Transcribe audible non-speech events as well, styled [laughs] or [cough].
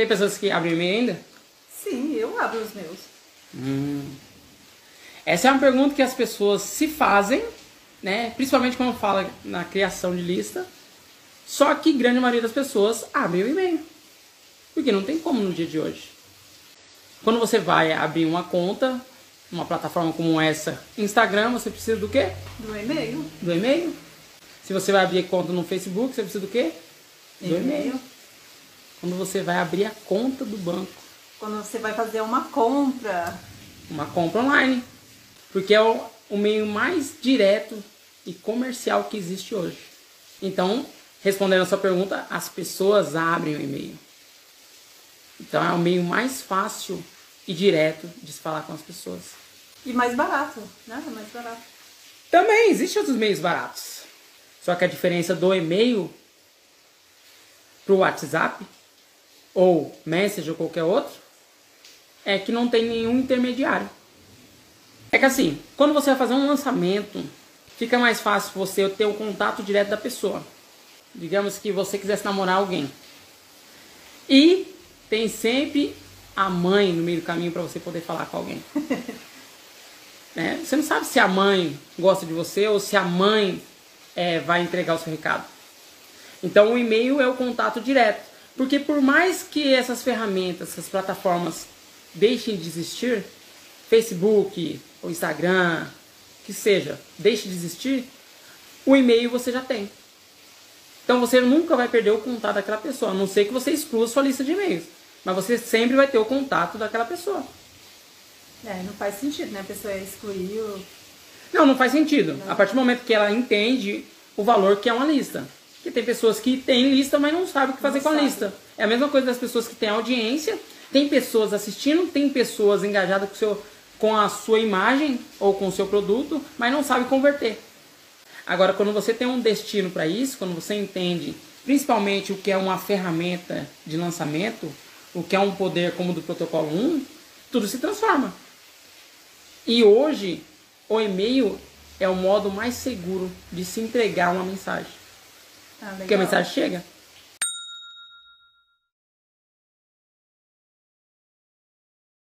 Tem pessoas que abrem e-mail ainda? Sim, eu abro os meus. Hum. Essa é uma pergunta que as pessoas se fazem, né? Principalmente quando fala na criação de lista. Só que grande maioria das pessoas abre o e-mail. Porque não tem como no dia de hoje. Quando você vai abrir uma conta, uma plataforma como essa, Instagram, você precisa do quê? Do e-mail. Do e-mail. Se você vai abrir conta no Facebook, você precisa do quê? Do e-mail. Quando você vai abrir a conta do banco. Quando você vai fazer uma compra. Uma compra online. Porque é o, o meio mais direto e comercial que existe hoje. Então, respondendo a sua pergunta, as pessoas abrem o e-mail. Então é o meio mais fácil e direto de se falar com as pessoas. E mais barato, né? É mais barato. Também existem outros meios baratos. Só que a diferença do e-mail para o WhatsApp ou Message ou qualquer outro é que não tem nenhum intermediário. É que assim, quando você vai fazer um lançamento, fica mais fácil você ter o contato direto da pessoa. Digamos que você quisesse namorar alguém. E tem sempre a mãe no meio do caminho para você poder falar com alguém. [laughs] é, você não sabe se a mãe gosta de você ou se a mãe é, vai entregar o seu recado. Então o e-mail é o contato direto. Porque por mais que essas ferramentas, essas plataformas deixem de existir, Facebook, ou Instagram, que seja, deixe de existir, o e-mail você já tem. Então você nunca vai perder o contato daquela pessoa, a não ser que você exclua sua lista de e-mails. Mas você sempre vai ter o contato daquela pessoa. É, não faz sentido, né? A pessoa excluir o... Não, não faz sentido. Não. A partir do momento que ela entende o valor que é uma lista. Porque tem pessoas que têm lista, mas não sabem o que fazer não com sabe. a lista. É a mesma coisa das pessoas que têm audiência. Tem pessoas assistindo, tem pessoas engajadas com, seu, com a sua imagem ou com o seu produto, mas não sabe converter. Agora, quando você tem um destino para isso, quando você entende principalmente o que é uma ferramenta de lançamento, o que é um poder como o do protocolo 1, tudo se transforma. E hoje, o e-mail é o modo mais seguro de se entregar uma mensagem. Ah, Porque a mensagem chega.